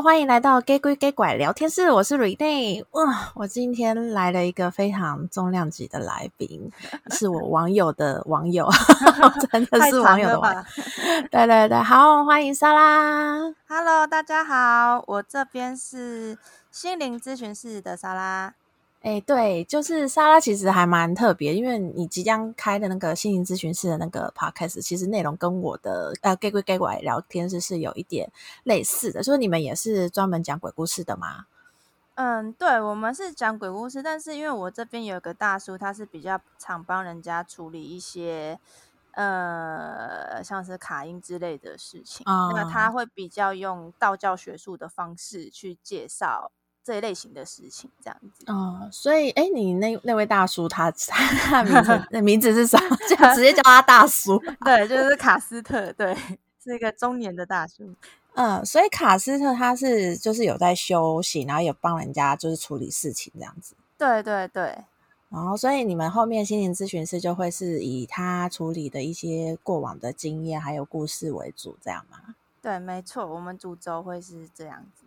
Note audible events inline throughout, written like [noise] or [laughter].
Hello，欢迎来到假鬼假怪聊天室，我是 Renee。哇，我今天来了一个非常重量级的来宾，是我网友的网友，[laughs] 真的是网友的网友。对对对，好，欢迎莎拉。Hello，大家好，我这边是心灵咨询室的莎拉。哎，对，就是莎拉，其实还蛮特别，因为你即将开的那个心灵咨询室的那个 podcast，其实内容跟我的呃假鬼假怪聊天室是有一点类似的，所以你们也是专门讲鬼故事的吗？嗯，对，我们是讲鬼故事，但是因为我这边有个大叔，他是比较常帮人家处理一些呃像是卡音之类的事情，嗯、那他会比较用道教学术的方式去介绍。这一类型的事情，这样子哦，所以哎，你那那位大叔他他 [laughs] 名字那名字是啥？就直接叫他大叔，对，就是卡斯特，对，是一个中年的大叔。嗯，所以卡斯特他是就是有在休息，然后有帮人家就是处理事情这样子。对对对，然后所以你们后面心灵咨询师就会是以他处理的一些过往的经验还有故事为主，这样吗？对，没错，我们主轴会是这样子。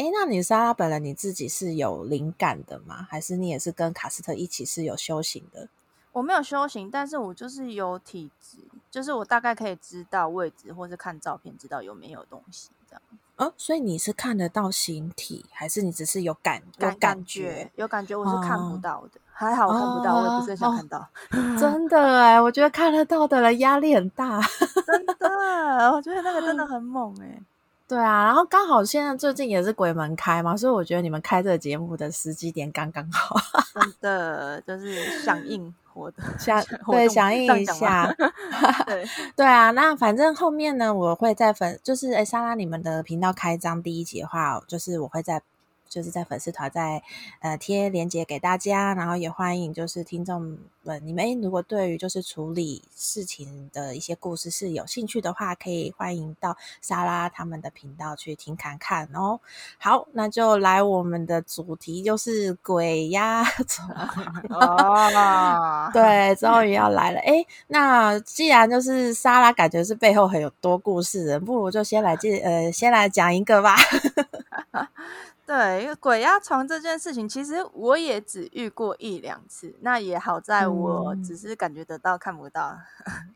哎，那你莎拉本人你自己是有灵感的吗？还是你也是跟卡斯特一起是有修行的？我没有修行，但是我就是有体质，就是我大概可以知道位置，或是看照片知道有没有东西这样。哦，所以你是看得到形体，还是你只是有感有感觉？感觉有感觉，我是看不到的。哦、还好我看不到，哦、我也不是想看到。哦、[laughs] 真的哎，我觉得看得到的人压力很大。真的，我觉得那个真的很猛哎。对啊，然后刚好现在最近也是鬼门开嘛，所以我觉得你们开这个节目的时机点刚刚好，[laughs] 真的就是响应活的响 [laughs] 对响应一下，[laughs] 对对啊，那反正后面呢，我会在粉就是哎莎拉你们的频道开张第一集的话，就是我会在。就是在粉丝团在呃贴链接给大家，然后也欢迎就是听众们，你们如果对于就是处理事情的一些故事是有兴趣的话，可以欢迎到莎拉他们的频道去听看看哦。好，那就来我们的主题就是鬼压床 [laughs] 哦，对，终于要来了。哎，那既然就是莎拉感觉是背后很有多故事人，不如就先来介呃先来讲一个吧。[laughs] 对，因为鬼压床这件事情，其实我也只遇过一两次。那也好在我只是感觉得到，看不到。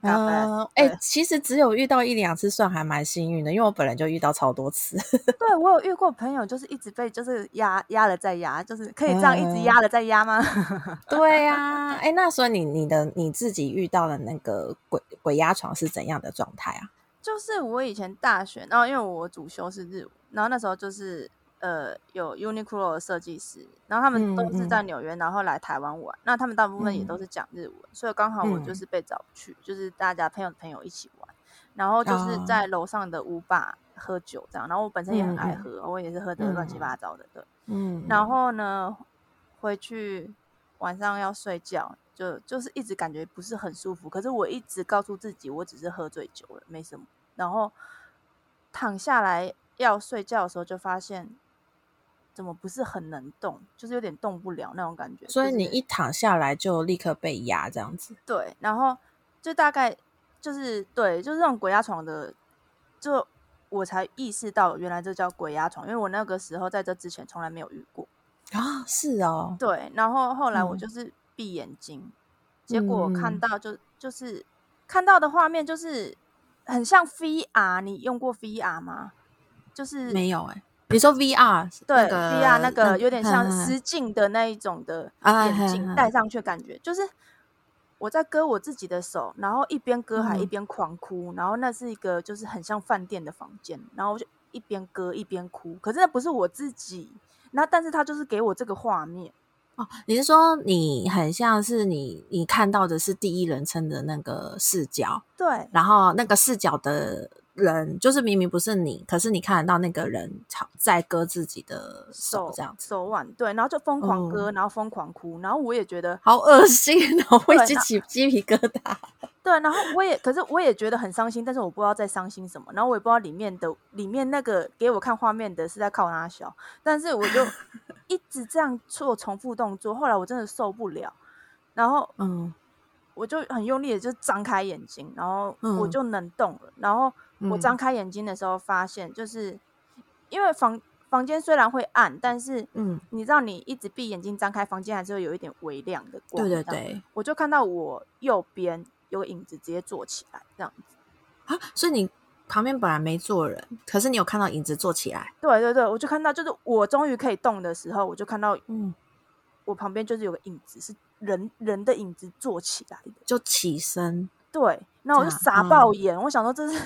嗯，哎、呃，其实只有遇到一两次，算还蛮幸运的，因为我本来就遇到超多次。[laughs] 对，我有遇过朋友，就是一直被就是压压了再压，就是可以这样一直压了再压吗？嗯、[laughs] 对呀、啊，哎，那所以你你的你自己遇到的那个鬼鬼压床是怎样的状态啊？就是我以前大学，然后因为我主修是日文，然后那时候就是。呃，有 Uniqlo 的设计师，然后他们都是在纽约，然后来台湾玩。那他们大部分也都是讲日文，嗯、所以刚好我就是被找去，嗯、就是大家朋友的朋友一起玩，然后就是在楼上的屋吧喝酒这样。然后我本身也很爱喝，嗯、我也是喝的乱七八糟的，对。嗯。然后呢，回去晚上要睡觉，就就是一直感觉不是很舒服。可是我一直告诉自己，我只是喝醉酒了，没什么。然后躺下来要睡觉的时候，就发现。怎么不是很能动，就是有点动不了那种感觉。所以你一躺下来就立刻被压这样子。对，然后就大概就是对，就是这种鬼压床的，就我才意识到原来这叫鬼压床，因为我那个时候在这之前从来没有遇过啊。是哦，对。然后后来我就是闭眼睛，嗯、结果看到就就是看到的画面就是很像 VR，你用过 VR 吗？就是没有哎、欸。你说 VR 对 VR 那个有点像实境的那一种的眼镜戴上去，感觉就是我在割我自己的手，然后一边割还一边狂哭，然后那是一个就是很像饭店的房间，然后我就一边割一边哭，可是那不是我自己，那但是他就是给我这个画面哦。你是说你很像是你你看到的是第一人称的那个视角，对，然后那个视角的。人就是明明不是你，可是你看得到那个人在割自己的手，这样手，手腕，对，然后就疯狂割，嗯、然后疯狂哭，然后我也觉得好恶心，然后会起起鸡皮疙瘩。[laughs] 对，然后我也，可是我也觉得很伤心，但是我不知道在伤心什么，然后我也不知道里面的里面那个给我看画面的是在靠哪小，但是我就 [laughs] 一直这样做重复动作，后来我真的受不了，然后嗯，我就很用力的就张开眼睛，然后我就能动了，嗯、然后。我张开眼睛的时候，发现就是因为房房间虽然会暗，但是嗯，你知道你一直闭眼睛张开，房间还是会有一点微亮的光。对对对，我就看到我右边有个影子直接坐起来，这样子啊，所以你旁边本来没坐人，可是你有看到影子坐起来？对对对，我就看到，就是我终于可以动的时候，我就看到，嗯，我旁边就是有个影子，是人人的影子坐起来的，就起身。对，那我就傻爆眼，嗯、我想说这是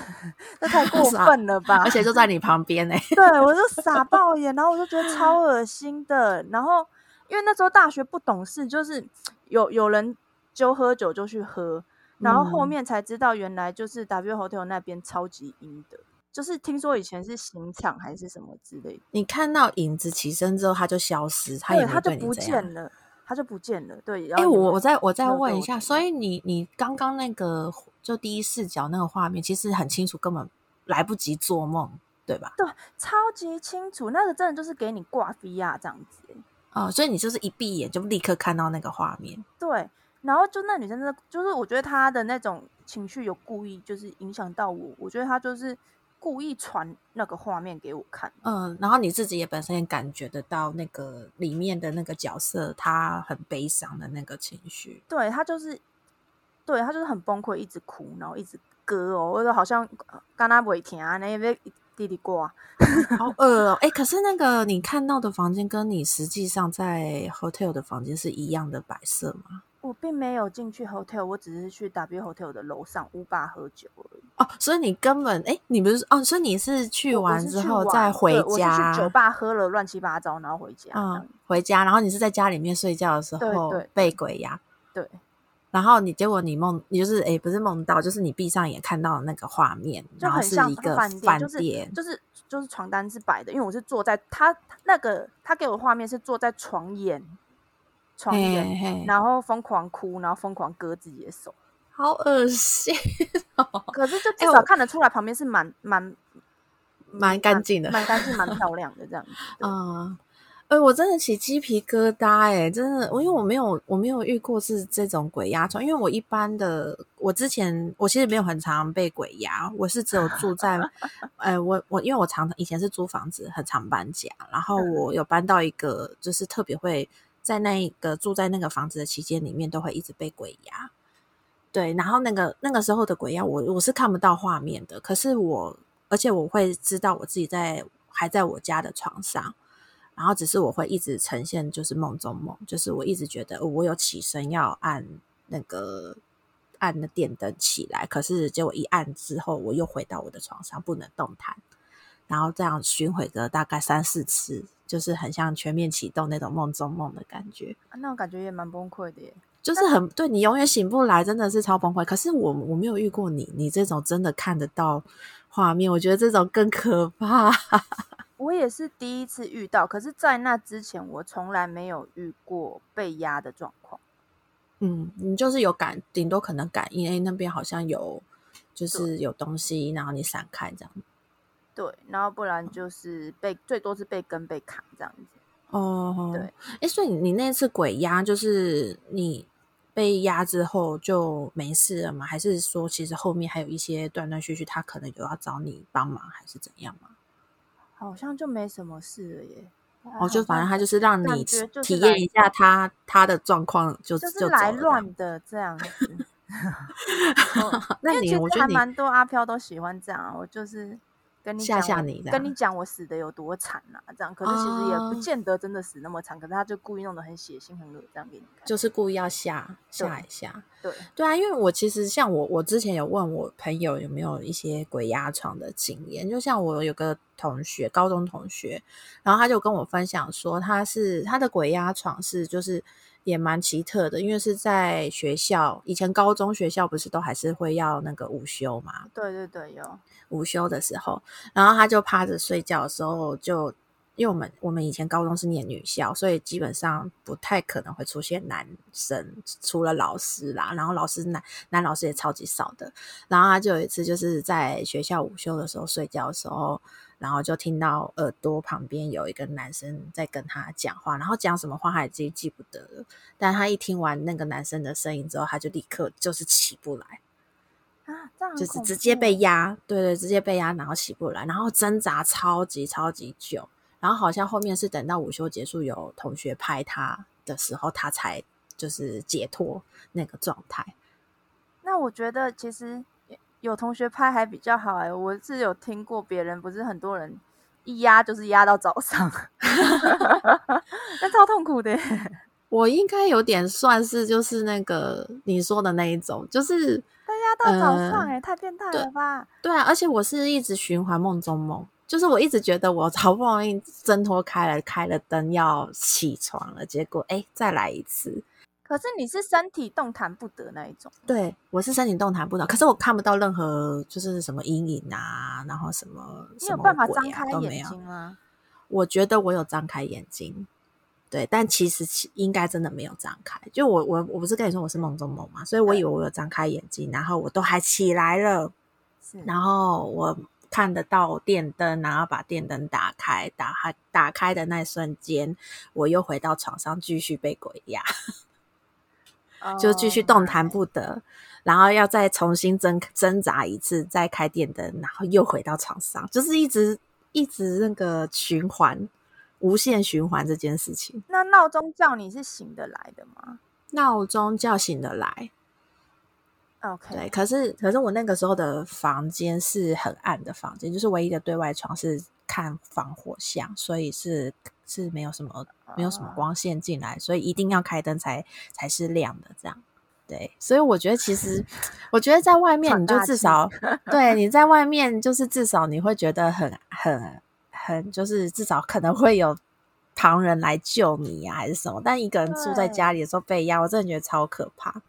这太过分了吧，而且就在你旁边呢。对，我就傻爆眼，然后我就觉得超 [laughs] 恶心的。然后因为那时候大学不懂事，就是有有人就喝酒就去喝，然后后面才知道原来就是 W Hotel 那边超级阴的，就是听说以前是刑场还是什么之类的。你看到影子起身之后，他就消失，他也他就不见了。他就不见了，对。哎、欸，我我再我再问一下，所以你你刚刚那个就第一视角那个画面，其实很清楚，根本来不及做梦，对吧？对，超级清楚，那个真的就是给你挂 VR 这样子。哦，所以你就是一闭眼就立刻看到那个画面。对，然后就那女生真的，就是我觉得她的那种情绪有故意就是影响到我，我觉得她就是。故意传那个画面给我看，嗯，然后你自己也本身也感觉得到那个里面的那个角色，他很悲伤的那个情绪，对，他就是，对，他就是很崩溃，一直哭，然后一直割哦，我说好像刚刚不会停啊，那边滴滴挂，好饿哦，哎、欸，可是那个你看到的房间跟你实际上在 hotel 的房间是一样的摆设吗？我并没有进去 hotel，我只是去 W hotel 的楼上屋吧喝酒而已。哦，所以你根本哎，你不是哦？所以你是去完之后再回家？我是去酒吧喝了乱七八糟，然后回家。嗯，回家，然后你是在家里面睡觉的时候被鬼压。对。然后你结果你梦，你就是哎，不是梦到，就是你闭上眼看到那个画面，就很像一个饭店，就是就是床单是白的，因为我是坐在他那个他给我的画面是坐在床沿。床沿，然后疯狂哭，然后疯狂割自己的手，好恶心哦！可是就至少看得出来，旁边是蛮蛮蛮干净的，蛮干净、蛮漂亮的这样子。[laughs] 嗯，哎，我真的起鸡皮疙瘩哎！真的，我因为我没有我没有遇过是这种鬼压床，因为我一般的我之前我其实没有很常被鬼压，我是只有住在 [laughs] 哎我我因为我常以前是租房子，很常搬家，然后我有搬到一个就是特别会。在那一个住在那个房子的期间里面，都会一直被鬼压。对，然后那个那个时候的鬼压，我我是看不到画面的。可是我，而且我会知道我自己在还在我家的床上，然后只是我会一直呈现就是梦中梦，就是我一直觉得我有起身要按那个按的电灯起来，可是结果一按之后，我又回到我的床上不能动弹，然后这样巡回个大概三四次。就是很像全面启动那种梦中梦的感觉，啊，那种感觉也蛮崩溃的耶。就是很对你永远醒不来，真的是超崩溃。可是我我没有遇过你，你这种真的看得到画面，我觉得这种更可怕。[laughs] 我也是第一次遇到，可是，在那之前我从来没有遇过被压的状况。嗯，你就是有感，顶多可能感应，哎，那边好像有，就是有东西，然后你闪开这样。对，然后不然就是被最多是被跟被砍这样子。哦，对，哎，所以你那次鬼压就是你被压之后就没事了吗？还是说其实后面还有一些断断续续，他可能有要找你帮忙，还是怎样吗？好像就没什么事了耶。哦，就反正他就是让你体验一下他他的状况，就就是来乱的这样子。[laughs] 那你我觉得还蛮多阿飘都喜欢这样啊，我就是。跟你吓吓你，跟你讲我死的有多惨啊！这样，可是其实也不见得真的死那么惨，哦、可是他就故意弄得很血腥、很恶，这样给你看，就是故意要吓吓一下。对对啊，因为我其实像我，我之前有问我朋友有没有一些鬼压床的经验，就像我有个同学，高中同学，然后他就跟我分享说，他是他的鬼压床是就是。也蛮奇特的，因为是在学校，以前高中学校不是都还是会要那个午休嘛？对对对，有午休的时候，然后他就趴着睡觉的时候就，就因为我们我们以前高中是念女校，所以基本上不太可能会出现男生，除了老师啦，然后老师男男老师也超级少的，然后他就有一次就是在学校午休的时候睡觉的时候。然后就听到耳朵旁边有一个男生在跟他讲话，然后讲什么话他也记记不得了。但他一听完那个男生的声音之后，他就立刻就是起不来，啊，这样就是直接被压，对对，直接被压，然后起不来，然后挣扎超级超级久，然后好像后面是等到午休结束，有同学拍他的时候，他才就是解脱那个状态。那我觉得其实有同学拍还比较好哎、欸，我是有听过别人，不是很多人一压就是压到早上，[laughs] 那超痛苦的。我应该有点算是就是那个你说的那一种，就是被压到早上、欸，哎、呃，太变态了吧？对，对啊，而且我是一直循环梦中梦，就是我一直觉得我好不容易挣脱开了，开了灯要起床了，结果哎，再来一次。可是你是身体动弹不得那一种？对，我是身体动弹不得，可是我看不到任何就是什么阴影啊，然后什么，你有办法张开眼睛吗？我觉得我有张开眼睛。对，但其实其应该真的没有张开。就我我我不是跟你说我是梦中梦嘛，所以我以为我有张开眼睛，然后我都还起来了，然后我看得到电灯，然后把电灯打开，打开打开的那瞬间，我又回到床上继续被鬼压，[laughs] 就继续动弹不得，oh, 然后要再重新挣挣扎一次，再开电灯，然后又回到床上，就是一直一直那个循环。无限循环这件事情，那闹钟叫你是醒得来的吗？闹钟叫醒得来，OK。对，可是可是我那个时候的房间是很暗的房间，就是唯一的对外窗是看防火巷，所以是是没有什么没有什么光线进来，所以一定要开灯才才是亮的。这样，对，所以我觉得其实我觉得在外面你就至少 [laughs] 对你在外面就是至少你会觉得很很。很就是至少可能会有旁人来救你呀、啊，还是什么？但一个人住在家里的时候被压，我真的觉得超可怕。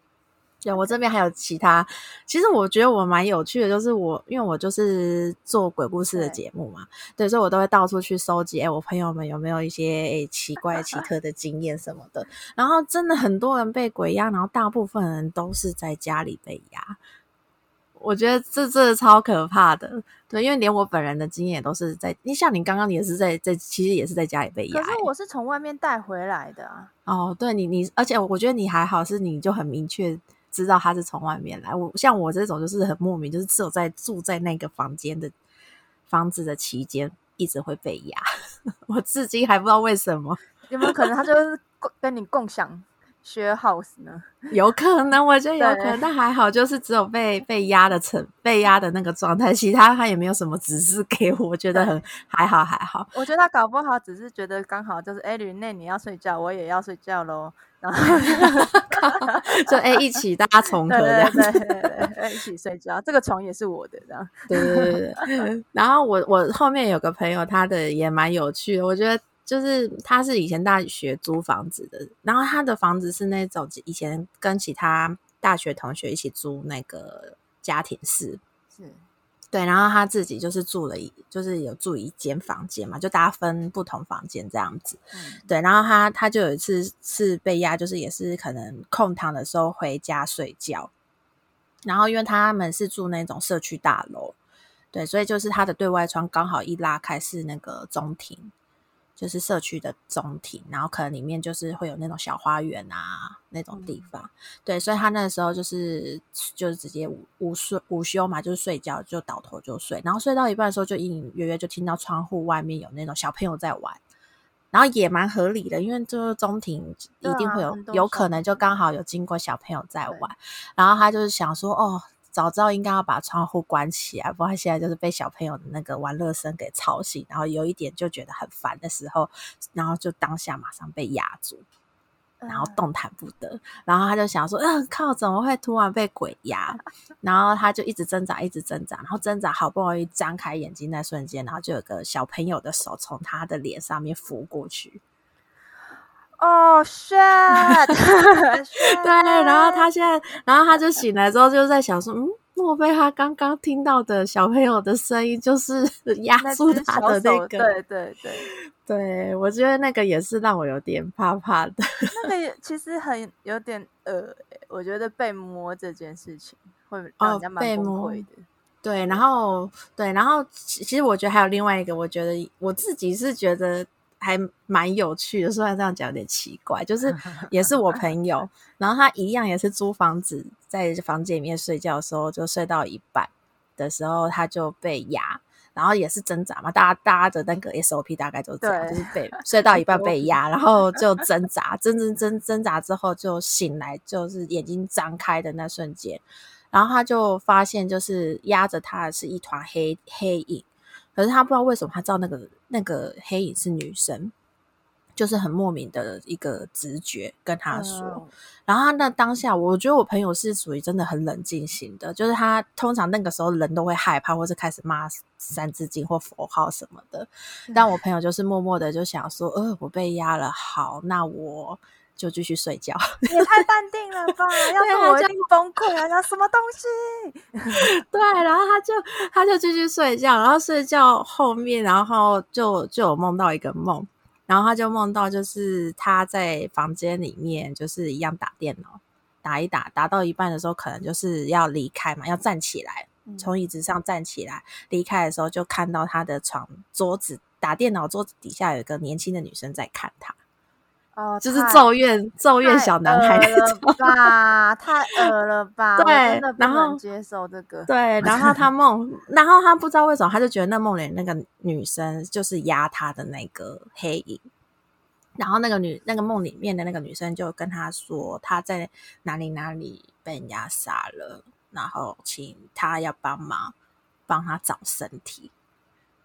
对，我这边还有其他，其实我觉得我蛮有趣的，就是我因为我就是做鬼故事的节目嘛，对，对，所以我都会到处去收集，哎，我朋友们有没有一些奇怪奇特的经验什么的。然后真的很多人被鬼压，然后大部分人都是在家里被压。我觉得这真的超可怕的，对，因为连我本人的经验都是在，你像你刚刚你也是在在，其实也是在家里被压。可是我是从外面带回来的啊。哦，对你你，而且我觉得你还好，是你就很明确知道他是从外面来。我像我这种就是很莫名，就是只有在住在那个房间的房子的期间，一直会被压。[laughs] 我至今还不知道为什么，有没有可能他就是跟你共享？share house 呢？有可能，我觉得有可能，但还好，就是只有被被压的成被压的那个状态，其他他也没有什么指示给我，我觉得很还好还好。我觉得他搞不好只是觉得刚好就是哎，吕内你要睡觉，我也要睡觉喽，然 [laughs] 后就哎一起大家重合这样子，对对对对，一起睡觉，这个床也是我的这样。对对对对。然后我我后面有个朋友，他的也蛮有趣的，我觉得。就是他是以前大学租房子的，然后他的房子是那种以前跟其他大学同学一起租那个家庭式，是，对，然后他自己就是住了一，就是有住一间房间嘛，就大家分不同房间这样子，嗯，对，然后他他就有一次是被压，就是也是可能空堂的时候回家睡觉，然后因为他们是住那种社区大楼，对，所以就是他的对外窗刚好一拉开是那个中庭。就是社区的中庭，然后可能里面就是会有那种小花园啊那种地方，嗯、对，所以他那个时候就是就是直接午午睡午休嘛，就是睡觉就倒头就睡，然后睡到一半的时候就隐隐约约就听到窗户外面有那种小朋友在玩，然后也蛮合理的，因为这个中庭一定会有、啊、有可能就刚好有经过小朋友在玩，然后他就是想说哦。早知道应该要把窗户关起来，不然现在就是被小朋友的那个玩乐声给吵醒，然后有一点就觉得很烦的时候，然后就当下马上被压住，然后动弹不得，嗯、然后他就想说：“嗯，靠，怎么会突然被鬼压？[laughs] ”然后他就一直挣扎，一直挣扎，然后挣扎好不容易张开眼睛那瞬间，然后就有个小朋友的手从他的脸上面拂过去。哦、[laughs] oh，shit！对，然后他现在，然后他就醒来之后，就在想说，嗯，莫非他刚刚听到的小朋友的声音就是 [laughs] 压住他的那个？对对对，[laughs] 对，我觉得那个也是让我有点怕怕的。那个也其实很有点呃，我觉得被摸这件事情会让人家蛮崩溃的。哦、对，然后对，然后其实我觉得还有另外一个，我觉得我自己是觉得。还蛮有趣的，虽然这样讲有点奇怪，就是 [laughs] 也是我朋友，然后他一样也是租房子，在房间里面睡觉的时候，就睡到一半的时候，他就被压。然后也是挣扎嘛，大家大家的那个 SOP 大概就是这样，就是被睡到一半被 [laughs] 压，然后就挣扎，挣挣挣挣扎之后就醒来，就是眼睛张开的那瞬间，然后他就发现就是压着他的是一团黑黑影，可是他不知道为什么他知道那个那个黑影是女生。就是很莫名的一个直觉跟他说，嗯、然后他那当下，我觉得我朋友是属于真的很冷静型的，就是他通常那个时候人都会害怕，或是开始骂三字经或佛号什么的，嗯、但我朋友就是默默的就想说，呃，我被压了，好，那我就继续睡觉。你 [laughs] 也太淡定了吧？要是我一定崩溃啊！那什么东西？[laughs] 对，然后他就他就继续睡觉，然后睡觉后面，然后就就有梦到一个梦。然后他就梦到，就是他在房间里面，就是一样打电脑，打一打，打到一半的时候，可能就是要离开嘛，要站起来，从椅子上站起来离开的时候，就看到他的床桌子打电脑桌子底下有一个年轻的女生在看他。哦，就是咒怨咒怨小男孩那种吧，太恶了吧？对，然后接受这个，对，[laughs] 然后他梦，然后他不知道为什么，他就觉得那梦里那个女生就是压他的那个黑影，然后那个女那个梦里面的那个女生就跟他说，他在哪里哪里被人家杀了，然后请他要帮忙帮他找身体，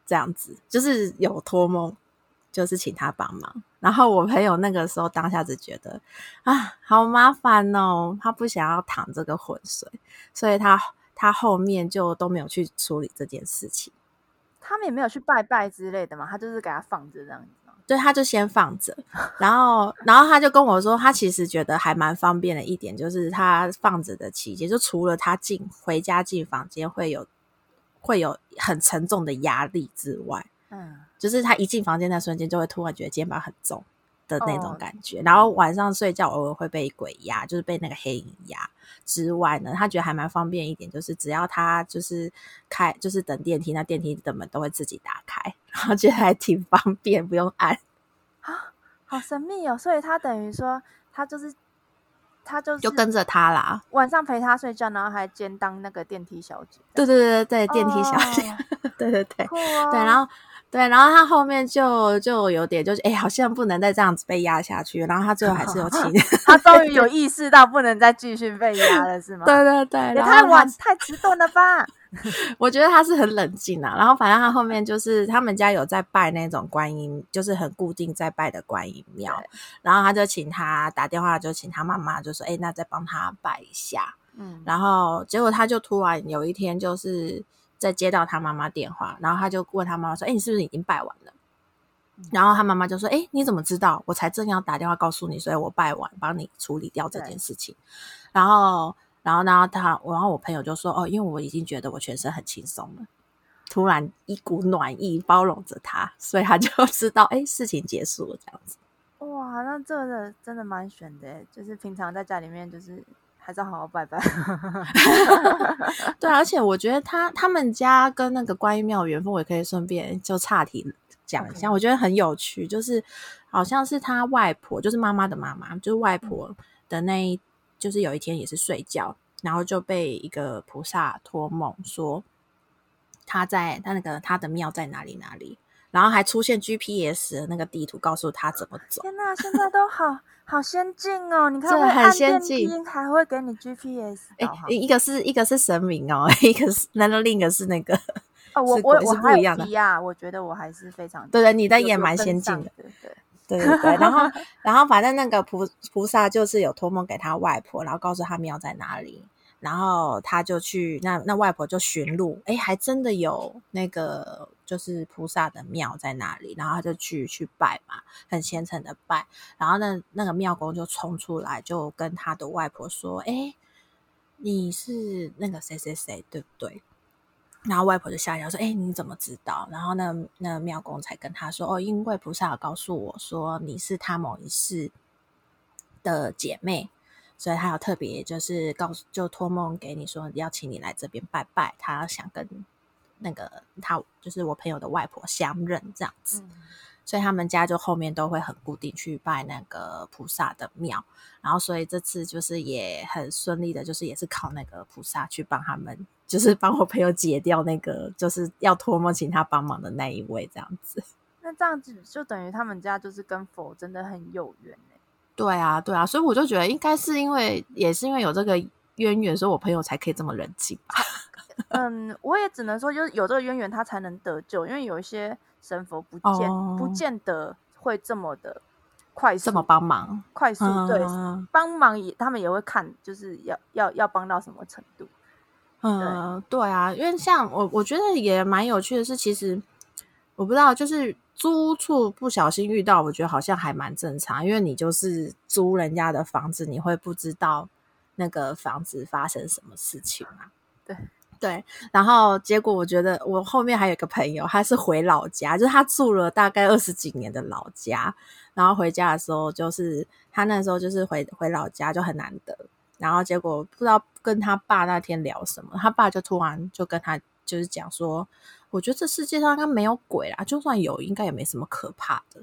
这样子就是有托梦。就是请他帮忙，然后我朋友那个时候当下只觉得啊，好麻烦哦，他不想要淌这个浑水，所以他他后面就都没有去处理这件事情。他们也没有去拜拜之类的嘛，他就是给他放着这样子。对，他就先放着，然后然后他就跟我说，他其实觉得还蛮方便的一点，就是他放着的期间，就除了他进回家进房间会有会有很沉重的压力之外。嗯，就是他一进房间那瞬间，就会突然觉得肩膀很重的那种感觉。Oh. 然后晚上睡觉偶尔会被鬼压，就是被那个黑影压之外呢，他觉得还蛮方便一点，就是只要他就是开，就是等电梯，那电梯的门都会自己打开，然后觉得还挺方便，不用按啊，[gasps] 好神秘哦。所以他等于说，他就是。他就就跟着他啦，晚上陪他睡觉，然后还兼当那个电梯小姐。对对对对对，电梯小姐，哦、[laughs] 对对对，哦、对，然后对，然后他后面就就有点就是，哎，好像不能再这样子被压下去，然后他最后还是有请 [laughs] [laughs] 他终于有意识到不能再继续被压了，是吗？对对对，也太晚太迟钝了吧。[laughs] 我觉得他是很冷静啊，然后反正他后面就是他们家有在拜那种观音，就是很固定在拜的观音庙，然后他就请他打电话，就请他妈妈就说：“哎，那再帮他拜一下。”嗯，然后结果他就突然有一天就是在接到他妈妈电话，然后他就问他妈妈说：“哎，你是不是已经拜完了？”嗯、然后他妈妈就说：“哎，你怎么知道？我才正要打电话告诉你，所以我拜完帮你处理掉这件事情。然后”然后。然后呢，他，然后我朋友就说：“哦，因为我已经觉得我全身很轻松了，突然一股暖意包容着他，所以他就 [laughs] 知道，哎，事情结束了这样子。”哇，那这个真的蛮玄的，就是平常在家里面，就是还是要好好拜拜。[laughs] 对，而且我觉得他他们家跟那个观音庙的缘分，我也可以顺便就岔题讲一下.我觉得很有趣，就是好像是他外婆，就是妈妈的妈妈，就是外婆的那一。就是有一天也是睡觉，然后就被一个菩萨托梦说他在他那个他的庙在哪里哪里，然后还出现 GPS 的那个地图告诉他怎么走。天哪，现在都好好先进哦！你看，这很先进，还会给你 GPS。哎，一个是一个是神明哦，[laughs] 一个是难道另一个是那个？哦，我 [laughs] 我我不一样的呀，我觉得我还是非常对对，你的也蛮先进的，对 [laughs] 对。对对对，然后然后反正那个菩菩萨就是有托梦给他外婆，然后告诉他庙在哪里，然后他就去那那外婆就寻路，哎，还真的有那个就是菩萨的庙在那里，然后他就去去拜嘛，很虔诚的拜，然后那那个庙公就冲出来，就跟他的外婆说，哎，你是那个谁谁谁，对不对？然后外婆就吓一跳说：“哎，你怎么知道？”然后那那庙公才跟他说：“哦，因为菩萨告诉我说你是他某一世的姐妹，所以他有特别就是告诉，就托梦给你说邀请你来这边拜拜，他想跟那个他就是我朋友的外婆相认这样子。嗯、所以他们家就后面都会很固定去拜那个菩萨的庙，然后所以这次就是也很顺利的，就是也是靠那个菩萨去帮他们，就是帮我朋友解掉那个就是要托梦请他帮忙的那一位这样子。那这样子就等于他们家就是跟佛真的很有缘哎。对啊，对啊，所以我就觉得应该是因为也是因为有这个渊源，所以我朋友才可以这么冷静吧。[laughs] 嗯，我也只能说，就是有这个渊源，他才能得救。因为有一些神佛不见、哦、不见得会这么的快速，这么帮忙，快速对帮、嗯、忙也，他们也会看，就是要要要帮到什么程度。嗯，对，对啊，因为像我，我觉得也蛮有趣的是，其实我不知道，就是租处不小心遇到，我觉得好像还蛮正常，因为你就是租人家的房子，你会不知道那个房子发生什么事情嘛？对。对，然后结果我觉得我后面还有一个朋友，他是回老家，就是他住了大概二十几年的老家，然后回家的时候，就是他那时候就是回回老家就很难得，然后结果不知道跟他爸那天聊什么，他爸就突然就跟他就是讲说，我觉得这世界上应该没有鬼啦，就算有，应该也没什么可怕的。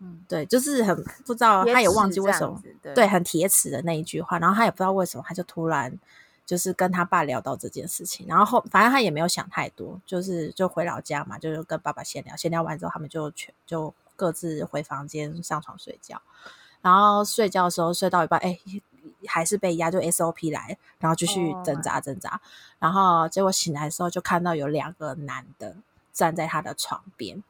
嗯，对，就是很不知道，他也忘记为什么，对，对，很铁齿的那一句话，然后他也不知道为什么，他就突然。就是跟他爸聊到这件事情，然后后反正他也没有想太多，就是就回老家嘛，就是跟爸爸闲聊，闲聊完之后，他们就全就各自回房间上床睡觉，然后睡觉的时候睡到一半，哎，还是被压，就 SOP 来，然后继续挣扎挣扎，oh. 然后结果醒来的时候就看到有两个男的站在他的床边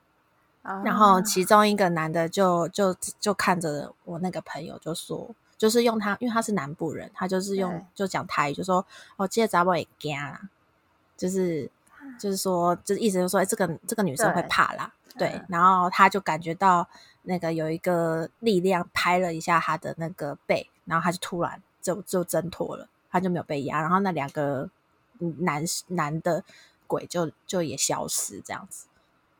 ，oh. 然后其中一个男的就就就看着我那个朋友就说。就是用他，因为他是南部人，他就是用就讲台语，就说：“哦，这个查某会惊啦。”就是就是说，就是意思就是说，哎，这个这个女生会怕啦。对，对，然后他就感觉到那个有一个力量拍了一下他的那个背，然后他就突然就就挣脱了，他就没有被压，然后那两个男男的鬼就就也消失这样子。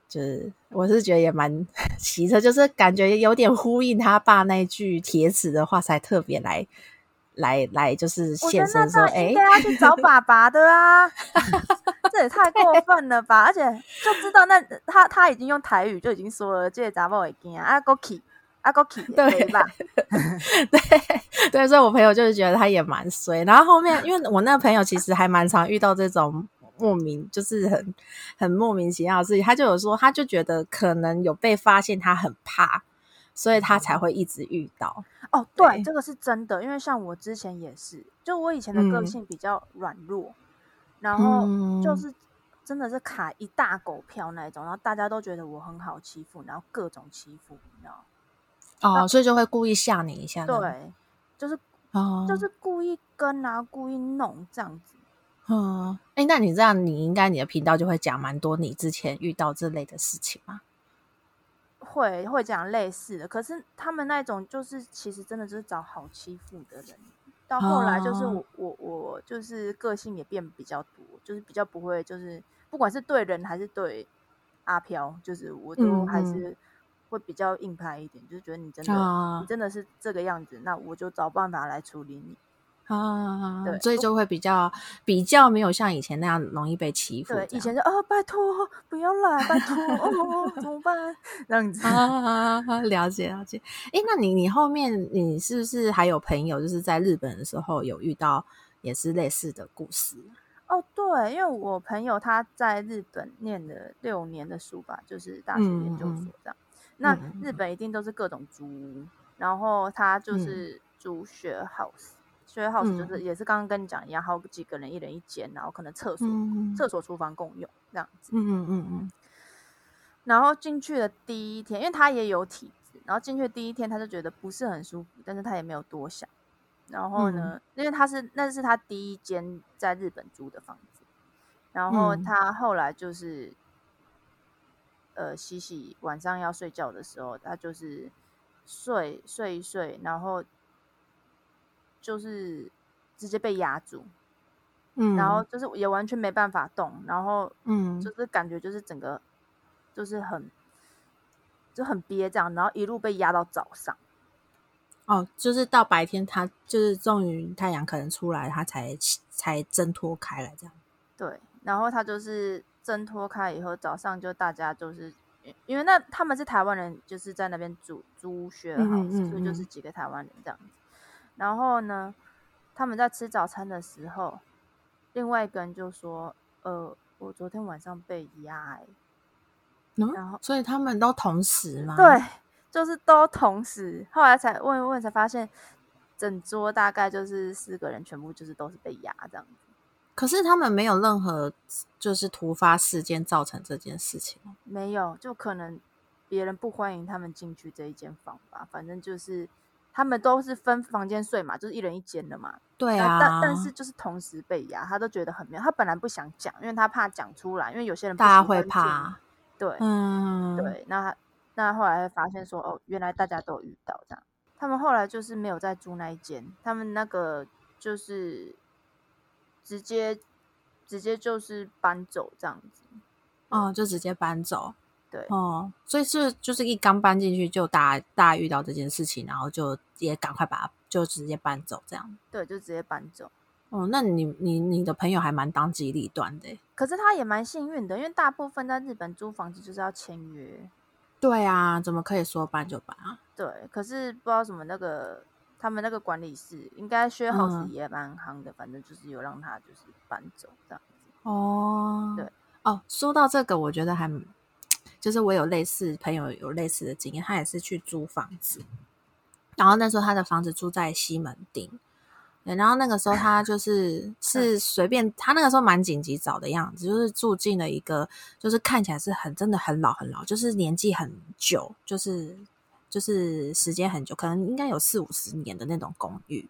就是，我是觉得也蛮 [laughs] 奇特，就是感觉有点呼应他爸那句铁齿的话，才特别来来来，就是现身说，哎，应该要去找爸爸的啊，[laughs] 这也太过分了吧！而且就知道那他他已经用台语就已经说了，这查某会惊啊，阿阿 Goki 对吧？[laughs] 对对，所以我朋友就是觉得他也蛮衰。然后后面，因为我那个朋友其实还蛮常遇到这种。莫名就是很很莫名其妙的事情，他就有说，他就觉得可能有被发现，他很怕，所以他才会一直遇到。哦，对，对，这个是真的，因为像我之前也是，就我以前的个性比较软弱，嗯、然后就是真的是卡一大狗票那种，然后大家都觉得我很好欺负，然后各种欺负，你知道？哦，所以就会故意吓你一下，对，就是哦，就是故意跟啊，故意弄这样子。嗯，哎、欸，那你这样，你应该你的频道就会讲蛮多你之前遇到这类的事情吗？会会讲类似的，可是他们那种就是其实真的就是找好欺负的人，到后来就是我、哦、我我就是个性也变比较多，就是比较不会，就是不管是对人还是对阿飘，就是我都还是会比较硬派一点，嗯、就是觉得你真的、哦、你真的是这个样子，那我就找办法来处理你。啊，对，所以就会比较比较没有像以前那样容易被欺负。对，以前就哦，拜托不要来，拜托 [laughs] 哦，怎么办？这样子啊，了解了解。哎，那你你后面你是不是还有朋友，就是在日本的时候有遇到也是类似的故事？哦，对，因为我朋友他在日本念了六年的书吧，就是大学研究所这样。嗯、那日本一定都是各种租屋，然后他就是租 share house。share house 就是也是刚刚跟你讲一样，好几个人一人一间，然后可能厕所、嗯、厕所、厨房共用这样子。嗯嗯嗯嗯。然后进去的第一天，因为他也有体质，然后进去的第一天他就觉得不是很舒服，但是他也没有多想。然后呢，嗯、因为他是那是他第一间在日本租的房子，然后他后来就是、嗯、呃洗洗晚上要睡觉的时候，他就是睡睡一睡，然后。就是直接被压住，嗯，然后就是也完全没办法动，然后嗯，就是感觉就是整个就是很就很憋这样，然后一路被压到早上。哦，就是到白天，他就是终于太阳可能出来，他才才挣脱开来这样。对，然后他就是挣脱开以后，早上就大家就是因为那他们是台湾人，就是在那边租租嗯嗯，所以就是几个台湾人这样子。然后呢，他们在吃早餐的时候，另外一个人就说：“呃，我昨天晚上被压。”嗯，然后所以他们都同时吗？对，就是都同时。后来才问一问，才发现整桌大概就是四个人，全部就是都是被压这样子。可是他们没有任何就是突发事件造成这件事情，没有，就可能别人不欢迎他们进去这一间房吧。反正就是他们都是分房间睡嘛，就是一人一间的嘛。对啊，但但是就是同时被压，他都觉得很妙。他本来不想讲，因为他怕讲出来，因为有些人大家会怕。对，嗯，对。那那后来发现说，哦，原来大家都有遇到这样。他们后来就是没有再住那一间，他们那个就是。直接直接就是搬走这样子，哦，就直接搬走，对，哦，所以是就是一刚搬进去就大大家遇到这件事情，然后就也赶快把它就直接搬走这样，对，就直接搬走。哦，那你你你的朋友还蛮当机立断的，可是他也蛮幸运的，因为大部分在日本租房子就是要签约。对啊，怎么可以说搬就搬啊？对，可是不知道什么那个。他们那个管理室应该 share house 也蛮夯的，嗯，反正就是有让他就是搬走这样子。哦，对哦，说到这个，我觉得还就是我有类似朋友有类似的经验，他也是去租房子，然后那时候他的房子住在西门町，对，然后那个时候他就是 [laughs] 是随便，他那个时候蛮紧急找的样子，就是住进了一个就是看起来是很真的很老很老，就是年纪很久，就是。就是时间很久，可能应该有四五十年的那种公寓，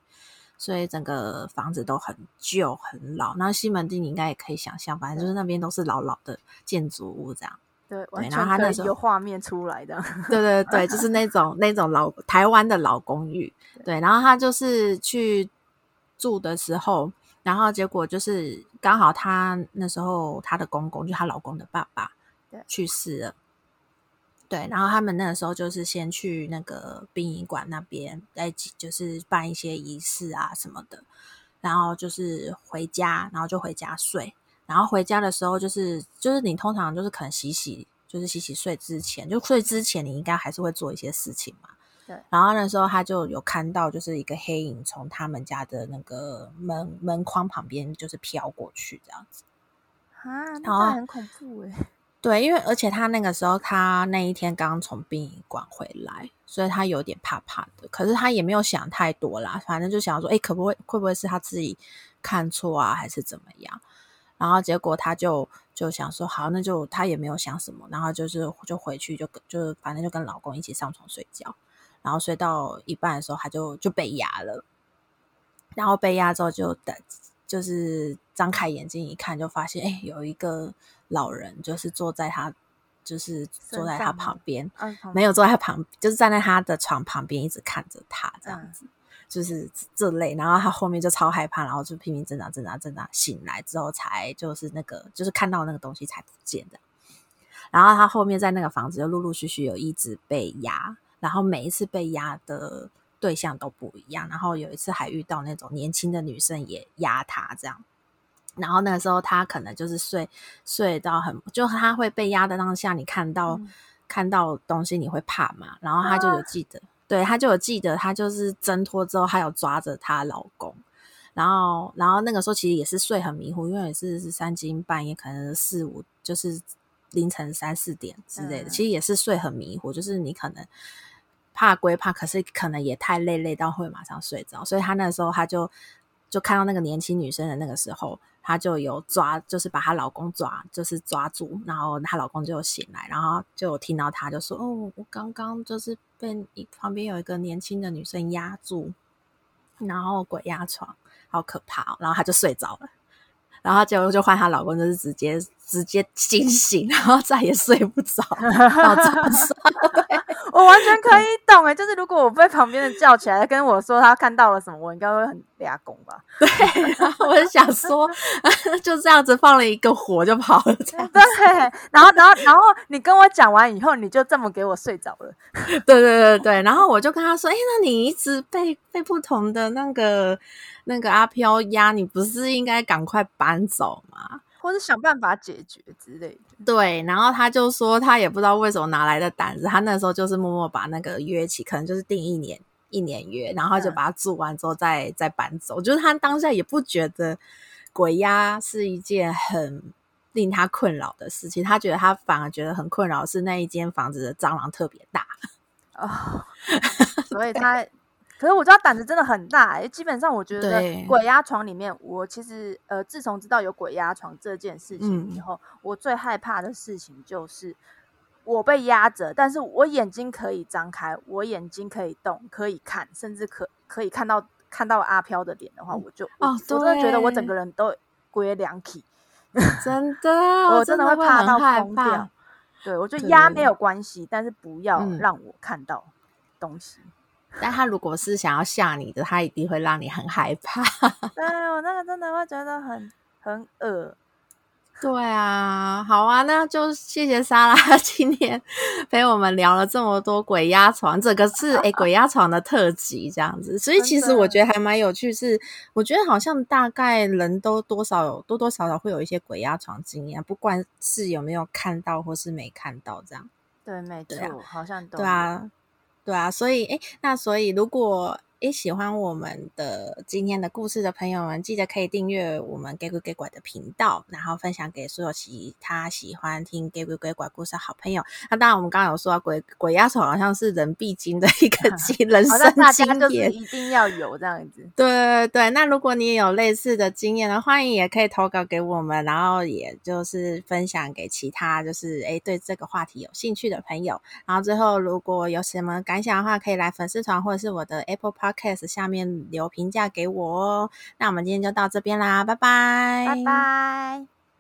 所以整个房子都很旧很老。那西门町你应该也可以想象，反正就是那边都是老老的建筑物这样。对，对，然后他那时候有画面出来的。对对对，就是那种那种老台湾的老公寓。[laughs] 对，然后他就是去住的时候，然后结果就是刚好他那时候他的公公，就她老公的爸爸去世了。对，然后他们那个时候就是先去那个殡仪馆那边，在就是办一些仪式啊什么的，然后就是回家，然后就回家睡。然后回家的时候，就是就是你通常就是可能洗洗，就是洗洗睡之前，就睡之前你应该还是会做一些事情嘛。对。然后那时候他就有看到，就是一个黑影从他们家的那个门门框旁边就是飘过去这样子。啊，那很恐怖诶。对，因为而且他那个时候，他那一天刚从殡仪馆回来，所以他有点怕怕的。可是他也没有想太多啦，反正就想说，哎，可不会会不会是他自己看错啊，还是怎么样？然后结果他就就想说，好，那就他也没有想什么，然后就是就回去就就反正就跟老公一起上床睡觉，然后睡到一半的时候，他就就被压了，然后被压之后就等，就是张开眼睛一看，就发现，哎，有一个。老人就是坐在他，就是坐在他旁边，没有坐在他旁，就是站在他的床旁边，一直看着他这样子，就是这类。然后他后面就超害怕，然后就拼命挣扎、挣扎、挣扎，醒来之后才就是那个，就是看到那个东西才不见的。然后他后面在那个房子就陆陆续续有一直被压，然后每一次被压的对象都不一样。然后有一次还遇到那种年轻的女生也压他这样。然后那个时候他可能就是睡睡到很，就他会被压的当下，你看到、嗯、看到东西你会怕嘛？然后他就有记得，啊、对他就有记得，他就是挣脱之后，他有抓着她老公，然后然后那个时候其实也是睡很迷糊，因为也是是三更半夜，可能四五就是凌晨三四点之类的，嗯、其实也是睡很迷糊，就是你可能怕归怕，可是可能也太累累到会马上睡着，所以他那个时候他就就看到那个年轻女生的那个时候。她就有抓，就是把她老公抓，就是抓住，然后她老公就醒来，然后就有听到她就说：“哦，我刚刚就是被一旁边有一个年轻的女生压住，然后鬼压床，好可怕。”然后她就睡着了，然后结果就换她老公，就是直接直接惊醒，[laughs] 然后再也睡不着，[laughs] 到早上。[laughs] 我完全可以懂哎，就是如果我被旁边的叫起来跟我说他看到了什么，我应该会很俩拱吧？对，然后我就想说，就这样子放了一个火就跑了，这样。对，然后然后然后你跟我讲完以后，你就这么给我睡着了。对对对对，然后我就跟他说，哎，那你一直被被不同的那个那个阿飘压，你不是应该赶快搬走吗？或者想办法解决之类的。对，然后他就说他也不知道为什么哪来的胆子，他那时候就是默默把那个约起，可能就是定一年一年约，然后就把它做完之后再、嗯、再搬走。就是他当下也不觉得鬼压是一件很令他困扰的事情，他觉得他反而觉得很困扰是那一间房子的蟑螂特别大哦，所以他。可是我知道他胆子真的很大，欸，基本上我觉得鬼压床里面，我其实呃，自从知道有鬼压床这件事情以后，嗯，我最害怕的事情就是我被压着，但是我眼睛可以张开，我眼睛可以动，可以看，甚至可可以看到看到阿飘的脸的话，我就哦，我真的觉得我整个人都龟两体，真的，[laughs] 我真的会怕到疯掉。对，我觉得压没。有关系，但是不要让我看到东西。嗯但他如果是想要吓你的，他一定会让你很害怕。对，我那个真的会觉得很很恶。对啊，好啊，那就谢谢莎拉 [laughs] 今天陪我们聊了这么多鬼压床，这个是诶鬼压床的特辑这样子。所以其实我觉得还蛮有趣是，是我觉得好像大概人都多少有多多少少会有一些鬼压床经验，不管是有没有看到或是没看到这样。对，没错，啊、好像都对啊。对啊，所以诶，那所以如果诶喜欢我们的今天的故事的朋友们，记得可以订阅我们《给鬼给鬼》的频道，然后分享给所有其他喜欢听《给鬼假怪》故事的好朋友。那当然，我们刚刚有说到鬼鬼压床好像是人必经的一个 [laughs] 经 [laughs] 人生经验，一定要有这样子。对对对，那如果你也有类似的经验呢，欢迎也可以投稿给我们，然后也就是分享给其他就是诶对这个话题有兴趣的朋友。然后最后，如果有什么感想的话，可以来粉丝团或者是我的 Apple case 下面留评价给我哦。那我们今天就到这边啦，拜拜，拜拜。